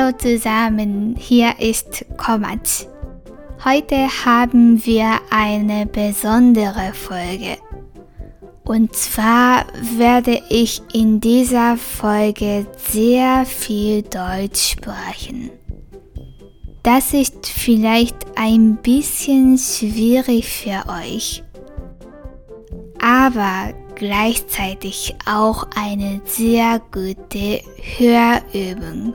Hallo zusammen, hier ist Komatsch. Heute haben wir eine besondere Folge. Und zwar werde ich in dieser Folge sehr viel Deutsch sprechen. Das ist vielleicht ein bisschen schwierig für euch, aber gleichzeitig auch eine sehr gute Hörübung.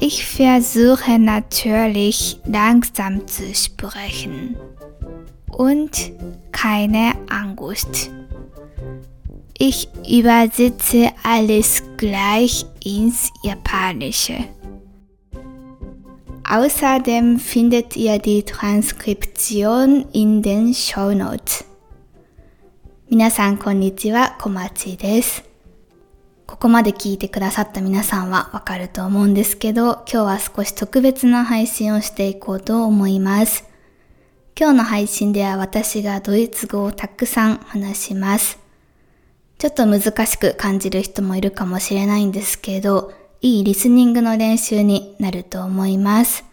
Ich versuche natürlich langsam zu sprechen und keine Angst. Ich übersetze alles gleich ins Japanische. Außerdem findet ihr die Transkription in den Show Notes. 皆さんこんにちは、小町です。 ここまで聞いてくださった皆さんはわかると思うんですけど、今日は少し特別な配信をしていこうと思います。今日の配信では私がドイツ語をたくさん話します。ちょっと難しく感じる人もいるかもしれないんですけど、いいリスニングの練習になると思います。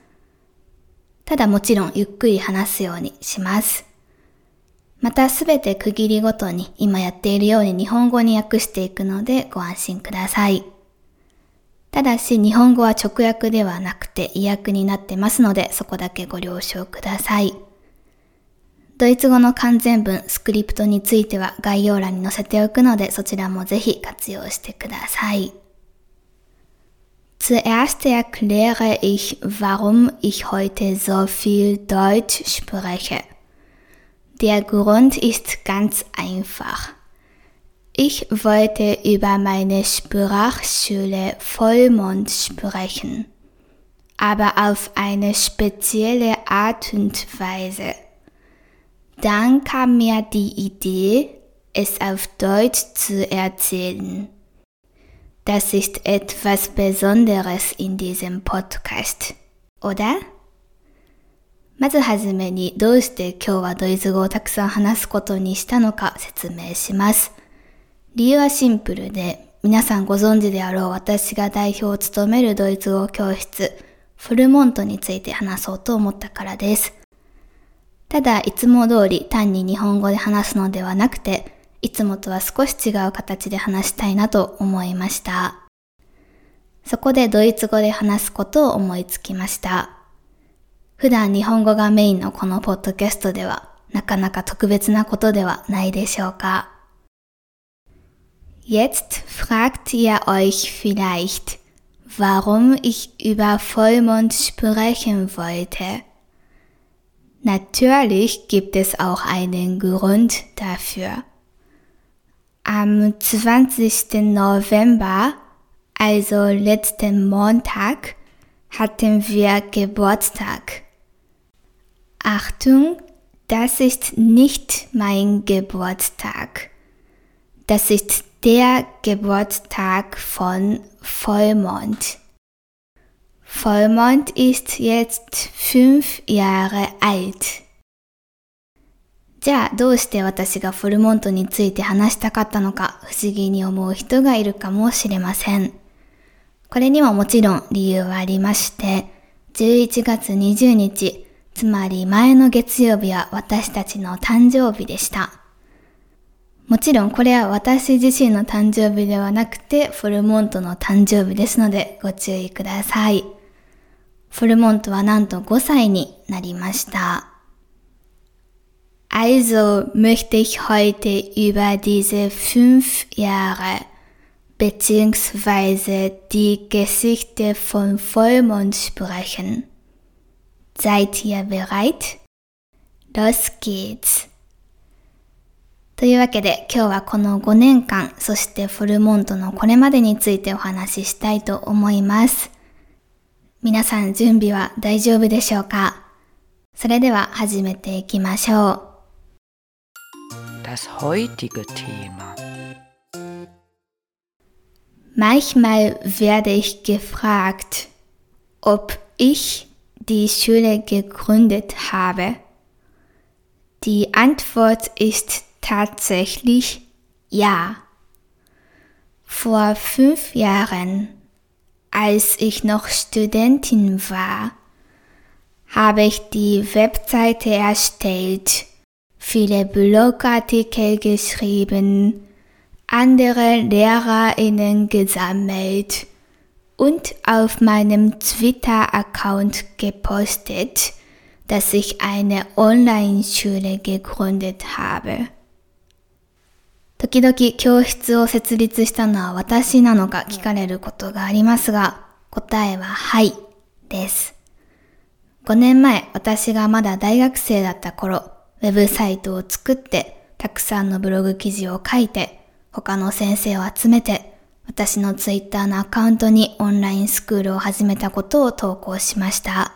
ただもちろんゆっくり話すようにします。またすべて区切りごとに今やっているように日本語に訳していくのでご安心ください。ただし日本語は直訳ではなくて意訳になってますのでそこだけご了承ください。ドイツ語の完全文、スクリプトについては概要欄に載せておくのでそちらもぜひ活用してください。Zuerst erkläre ich, warum ich heute so viel Deutsch spreche. Der Grund ist ganz einfach. Ich wollte über meine Sprachschule Vollmond sprechen, aber auf eine spezielle Art und Weise. Dann kam mir die Idee, es auf Deutsch zu erzählen. Das ist etwas Besonderes in diesem Podcast, oder? まずはじめにどうして今日はドイツ語をたくさん話すことにしたのか説明します。理由はシンプルで、皆さんご存知であろう私が代表を務めるドイツ語教室、フルモントについて話そうと思ったからです。ただ、いつも通り単に日本語で話すのではなくて、いつもとは少し違う形で話したいなと思いました。そこでドイツ語で話すことを思いつきました。普段日本語がメインのこのポッドキャストではなかなか特別なことではないでしょうか。Jetzt fragt ihr euch vielleicht, warum ich über Vollmond sprechen wollte. Natürlich gibt es auch einen Grund dafür. Am 20. November, also letzten Montag, hatten wir Geburtstag. Achtung, das ist nicht mein Geburtstag. Das ist der Geburtstag von Vollmond. Vollmond ist jetzt fünf Jahre alt. じゃあどうして私がフォルモントについて話したかったのか不思議に思う人がいるかもしれません。これにももちろん理由はありまして、11月20日、つまり前の月曜日は私たちの誕生日でした。もちろんこれは私自身の誕生日ではなくてフォルモントの誕生日ですのでご注意ください。フォルモントはなんと5歳になりました。Also möchte ich heute über diese fünf Jahre bzw. die Geschichte von Vollmond sprechen. Seid ihr bereit? Los geht's! というわけで今日はこの5年間、そしてフォルモントのこれまでについてお話ししたいと思います。皆さん準備は大丈夫でしょうか？それでは始めていきましょう。Das heutige Thema. Manchmal werde ich gefragt, ob ich die Schule gegründet habe. Die Antwort ist tatsächlich ja. Vor fünf Jahren, als ich noch Studentin war, habe ich die Webseite erstellt, viele Blogartikel geschrieben, andere Lehrerinnen gesammelt und auf meinem Twitter-Account gepostet, dass ich eine Online-Schule gegründet habe. 時々教室を設立したのは私なのか聞かれることがありますが、答えははいです。5年前、私がまだ大学生だった頃、ウェブサイトを作って、たくさんのブログ記事を書いて、他の先生を集めて、私のツイッターのアカウントにオンラインスクールを始めたことを投稿しました。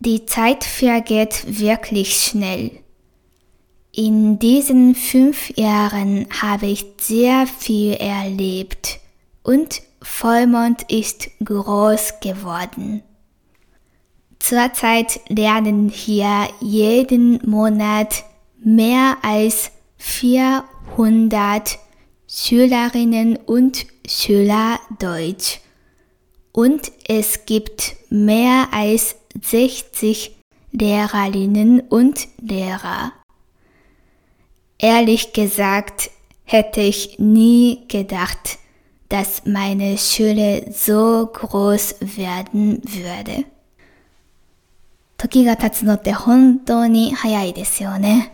Die Zeit vergeht wirklich schnell. In diesen fünf Jahren habe ich sehr viel erlebt und Vollmond ist groß geworden. Zurzeit lernen hier jeden Monat mehr als 400 Schülerinnen und Schüler Deutsch und es gibt mehr als 60 Lehrerinnen und Lehrer. Ehrlich gesagt hätte ich nie gedacht, dass meine Schule so groß werden würde. 時が経つのって本当に早いですよね。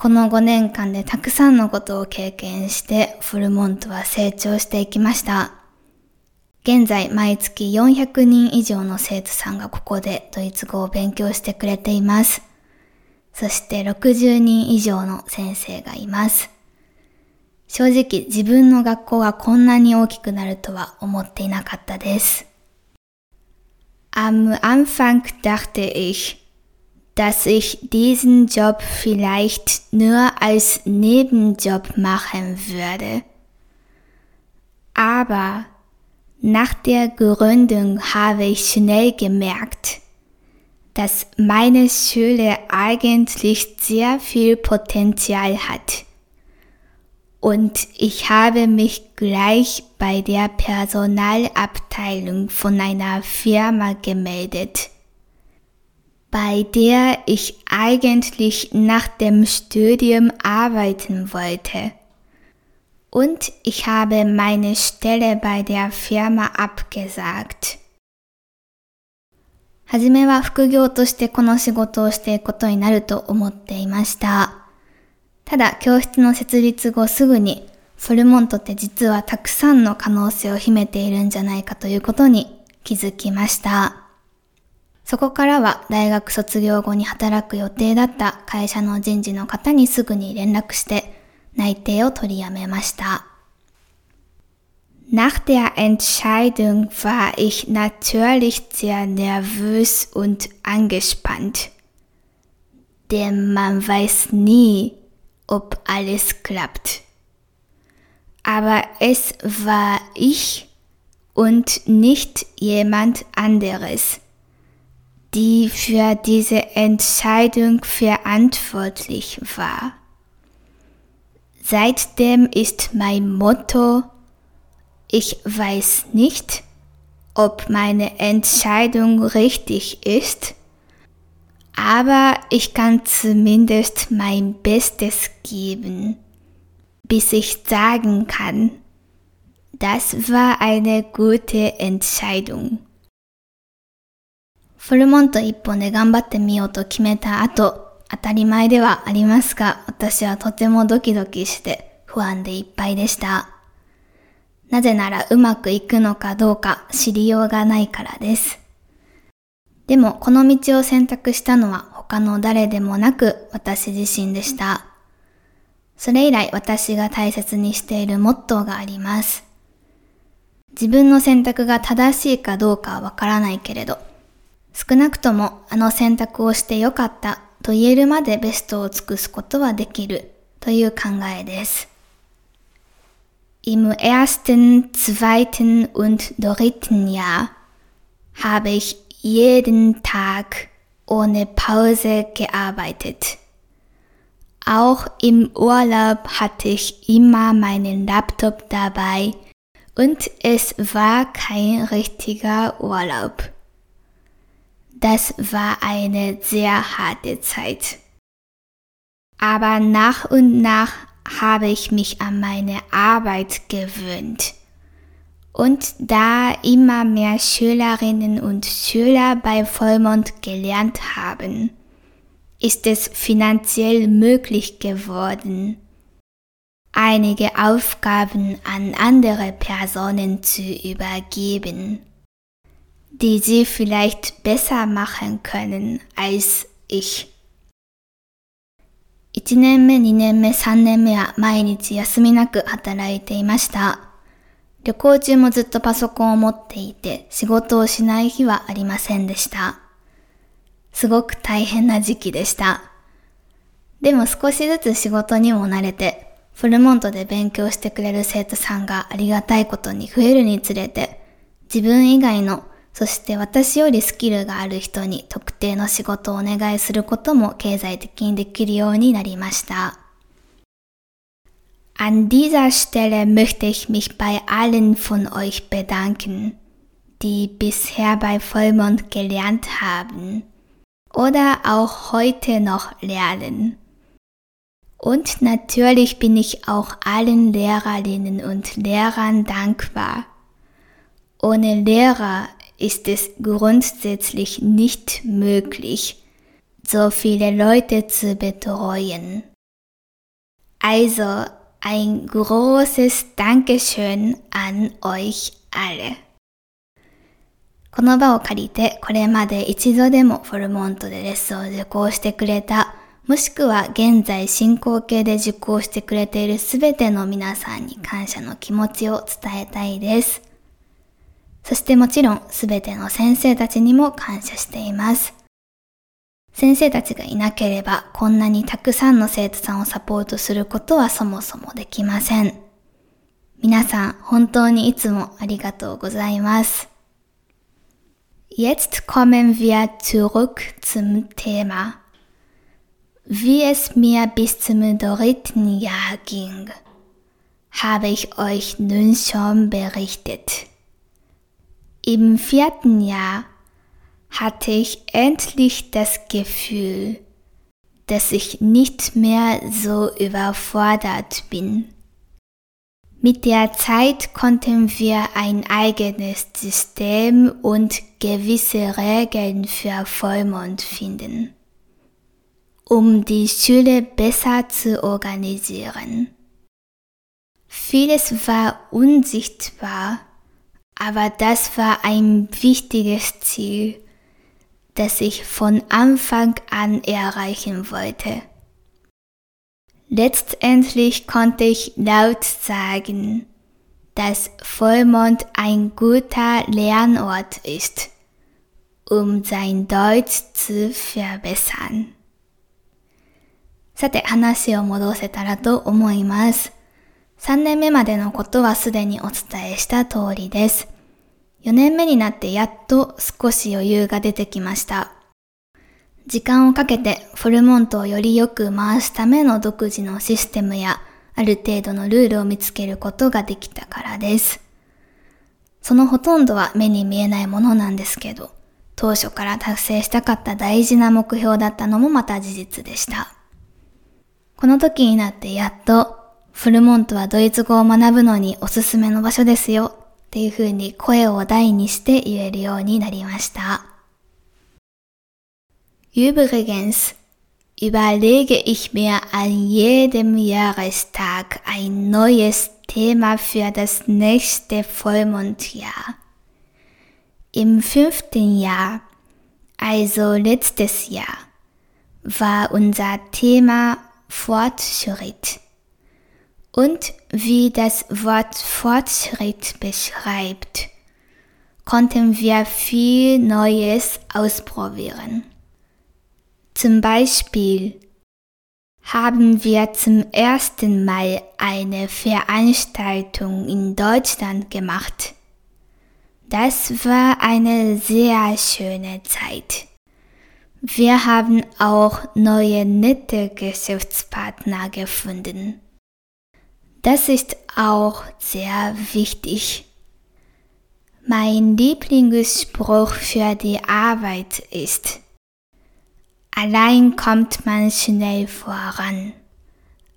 この5年間でたくさんのことを経験してフルモントは成長していきました。現在毎月400人以上の生徒さんがここでドイツ語を勉強してくれています。そして60人以上の先生がいます。正直自分の学校がこんなに大きくなるとは思っていなかったです。Am Anfang dachte ich, dass ich diesen Job vielleicht nur als Nebenjob machen würde. Aber nach der Gründung habe ich schnell gemerkt, dass meine Schule eigentlich sehr viel Potenzial hat. Und ich habe mich gleich bei der Personalabteilung von einer Firma gemeldet, bei der ich eigentlich nach dem Studium arbeiten wollte. Und ich habe meine Stelle bei der Firma abgesagt. はじめは副業としてこの仕事をしていくことになると思っていました。ただ、教室の設立後すぐに、フォルモントって実はたくさんの可能性を秘めているんじゃないかということに気づきました。そこからは大学卒業後に働く予定だった会社の人事の方にすぐに連絡して内定を取りやめました。Nach der Entscheidung war ich natürlich sehr nervös und angespannt. Denn man weiß nie, ob alles klappt. Aber es war ich und nicht jemand anderes, die für diese Entscheidung verantwortlich war. Seitdem ist mein Motto ich weiß nicht, ob meine Entscheidung richtig ist, aber ich kann zumindest mein Bestes geben, bis ich sagen kann, das war eine gute Entscheidung. フルモント一本で頑張ってみようと決めた後、当たり前ではありますが、私はとてもドキドキして不安でいっぱいでした。なぜならうまくいくのかどうか知りようがないからです。でもこの道を選択したのは他の誰でもなく私自身でした。それ以来私が大切にしているモットーがあります。自分の選択が正しいかどうかはわからないけれど、少なくともあの選択をしてよかったと言えるまでベストを尽くすことはできるという考えです。Im ersten, zweiten und dritten Jahr habe ich jeden Tag ohne Pause gearbeitet. Auch im Urlaub hatte ich immer meinen Laptop dabei und es war kein richtiger Urlaub. Das war eine sehr harte Zeit. Aber nach und nach habe ich mich an meine Arbeit gewöhnt. Und da immer mehr Schülerinnen und Schüler bei Vollmond gelernt haben, ist es finanziell möglich geworden, einige Aufgaben an andere Personen zu übergeben, die sie vielleicht besser machen können als ich. 1年目、2年目、3年目は毎日休みなく働いていました。旅行中もずっとパソコンを持っていて仕事をしない日はありませんでした。すごく大変な時期でした。でも少しずつ仕事にも慣れて、フルモントで勉強してくれる生徒さんがありがたいことに増えるにつれて、自分以外の、そして私よりスキルがある人に特定の仕事をお願いすることも経済的にできるようになりました。An dieser Stelle möchte ich mich bei allen von euch bedanken, die bisher bei Vollmond gelernt haben oder auch heute noch lernen. Und natürlich bin ich auch allen Lehrerinnen und Lehrern dankbar. Ohne Lehrer ist es grundsätzlich nicht möglich, so viele Leute zu betreuen. Also ein großes Dankeschön an euch alle. この場を借りてこれまで一度でもフォルモントでレッスンを受講してくれたもしくは現在進行形で受講してくれているすべての皆さんに感謝の気持ちを伝えたいです。そしてもちろんすべての先生たちにも感謝しています。先生たちがいなければこんなにたくさんの生徒さんをサポートすることはそもそもできません。皆さん本当にいつもありがとうございます。Jetzt kommen wir zurück zum Thema. Wie es mir bis zum dritten Jahr ging, habe ich euch nun schon berichtet. Im vierten Jahr hatte ich endlich das Gefühl, dass ich nicht mehr so überfordert bin. Mit der Zeit konnten wir ein eigenes System und gewisse Regeln für Vollmond finden um die Schule besser zu organisieren. Vieles war unsichtbar, aber das war ein wichtiges Ziel, das ich von Anfang an erreichen wollte. Letztendlich konnte ich laut sagen, dass Vollmond ein guter Lernort ist, um sein Deutsch zu verbessern. さて話を戻せたらと思います。 3年目までのことはすでにお伝えした通りです。4年目になってやっと少し余裕が出てきました。時間をかけてフォルモントをよりよく回すための独自のシステムやある程度のルールを見つけることができたからです。そのほとんどは目に見えないものなんですけど、当初から達成したかった大事な目標だったのもまた事実でした。この時になってやっと、フルモントはドイツ語を学ぶのにおすすめの場所ですよっていう風に声を大にして言えるようになりました。Übrigens überlege ich mir an jedem Jahrestag ein neues Thema für das nächste Vollmondjahr. Im fünften Jahr, also letztes Jahr, war unser Thema Fortschritt. Und wie das Wort Fortschritt beschreibt, konnten wir viel Neues ausprobieren. Zum Beispiel haben wir zum ersten Mal eine Veranstaltung in Deutschland gemacht. Das war eine sehr schöne Zeit. Wir haben auch neue nette Geschäftspartner gefunden. Das ist auch sehr wichtig. Mein Lieblingsspruch für die Arbeit ist, allein kommt man schnell voran,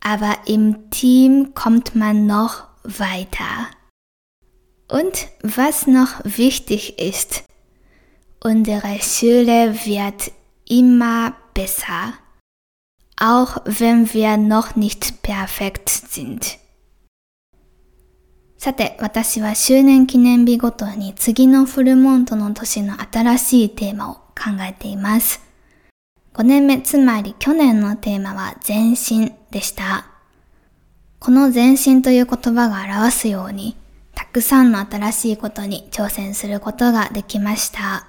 aber im Team kommt man noch weiter. Und was noch wichtig ist, unsere Schule wird immer besser, auch wenn wir noch nicht perfekt sind. さて、私は周年記念日ごとに次のフルモントの年の新しいテーマを考えています。5年目、つまり去年のテーマは前進でした。この前進という言葉が表すように、たくさんの新しいことに挑戦することができました。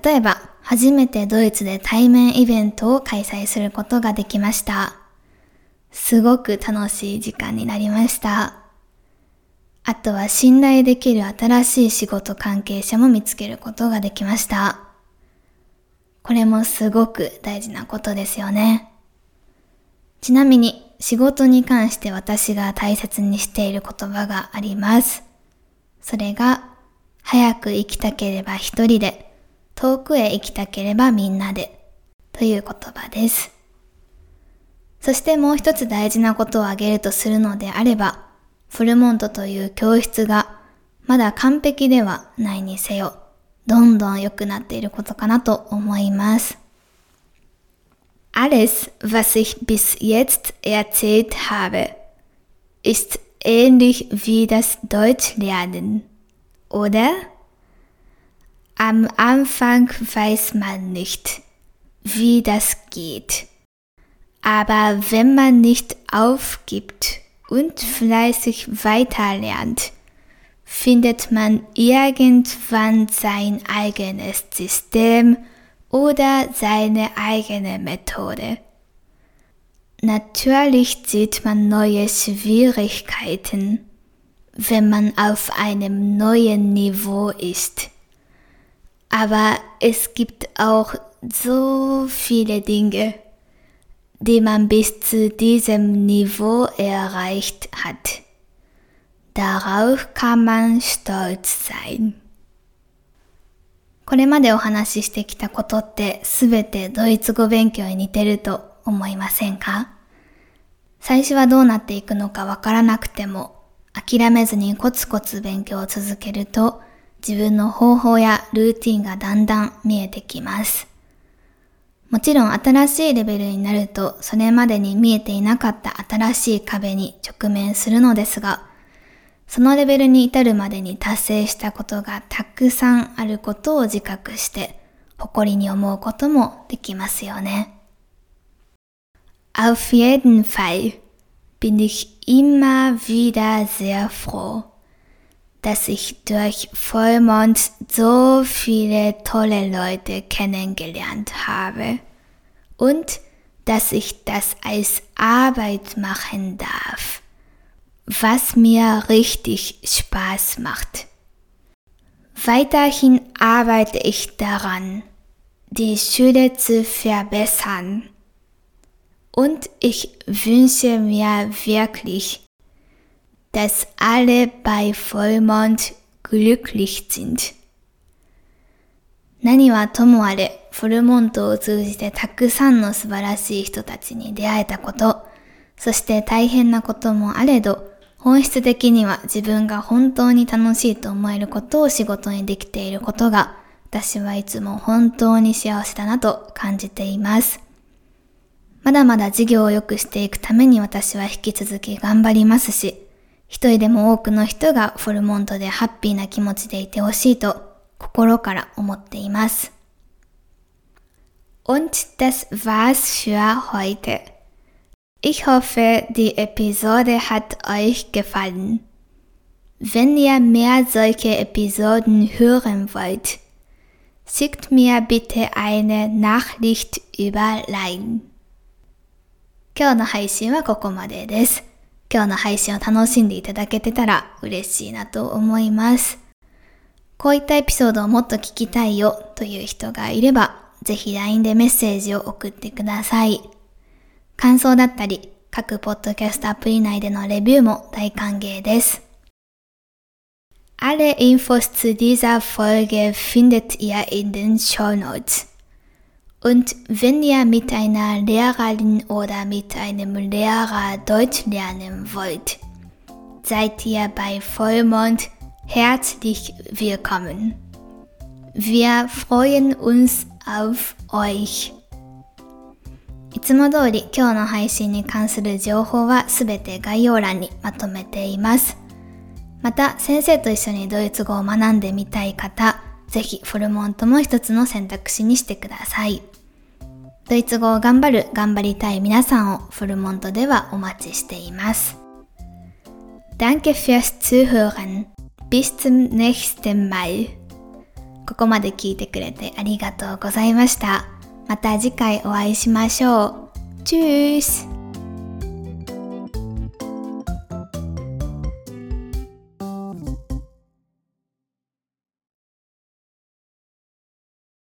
例えば、初めてドイツで対面イベントを開催することができました。すごく楽しい時間になりました。あとは信頼できる新しい仕事関係者も見つけることができました。これもすごく大事なことですよね。ちなみに仕事に関して私が大切にしている言葉があります。それが、早く生きたければ一人で、遠くへ行きたければみんなで、という言葉です。そしてもう一つ大事なことを挙げるとするのであれば、フルモントという教室がまだ完璧ではないにせよ、どんどん良くなっていることかなと思います。Alles, was ich bis jetzt erzählt habe, ist ähnlich wie das Deutschlernen, oder? Am Anfang weiß man nicht, wie das geht. Aber wenn man nicht aufgibt und fleißig weiterlernt, findet man irgendwann sein eigenes System oder seine eigene Methode. Natürlich sieht man neue Schwierigkeiten, wenn man auf einem neuen Niveau ist. Aber es gibt auch so viele Dinge, die man bis zu diesem Niveau erreicht hat. Darauf kann man stolz sein. これまでお話ししてきたことってすべてドイツ語勉強に似てると思いませんか？最初はどうなっていくのかわからなくても諦めずにコツコツ勉強を続けると自分の方法やルーティンがだんだん見えてきます。もちろん新しいレベルになるとそれまでに見えていなかった新しい壁に直面するのですが、そのレベルに至るまでに達成したことがたくさんあることを自覚して誇りに思うこともできますよね。Auf jeden Fall bin ich immer wieder sehr froh, dass ich durch Vollmond so viele tolle Leute kennengelernt habe und dass ich das als Arbeit machen darf, was mir richtig Spaß macht. Weiterhin arbeite ich daran, die Schule zu verbessern und ich wünsche mir wirklich, dass alle bei Vollmond glücklich sind. 何はともあれ、フォルモントを通じてたくさんの素晴らしい人たちに出会えたこと、そして大変なこともあれど、本質的には自分が本当に楽しいと思えることを仕事にできていることが、私はいつも本当に幸せだなと感じています。まだまだ事業を良くしていくために私は引き続き頑張りますし、一人でも多くの人がフォルモントでハッピーな気持ちでいてほしいと心から思っています。Und das war's für heute. Ich hoffe, die Episode hat euch gefallen. Wenn ihr mehr solche Episoden hören wollt, schickt mir bitte eine Nachricht über LINE. 今日の配信はここまでです。今日の配信を楽しんでいただけてたら嬉しいなと思います。こういったエピソードをもっと聞きたいよという人がいれば、ぜひ LINE でメッセージを送ってください。感想だったり、各ポッドキャストアプリ内でのレビューも大歓迎です。Alle Infos zu dieser Folge findet ihr in den Show Notes. Und wenn ihr mit einer Lehrerin oder mit einem Lehrer Deutsch lernen wollt, seid ihr bei Vollmond herzlich willkommen. Wir freuen uns auf euch. いつも通り今日の配信に関する情報はすべて概要欄にまとめています。また、先生と一緒にドイツ語を学んでみたい方、ぜひフルモントも一つの選択肢にしてください。 ドイツ語を頑張る、頑張りたい皆さんをフルモントではお待ちしています。Danke fürs Zuhören. Bis zum nächsten Mal. ここまで聞いてくれてありがとうございました。また次回お会いしましょう。チュース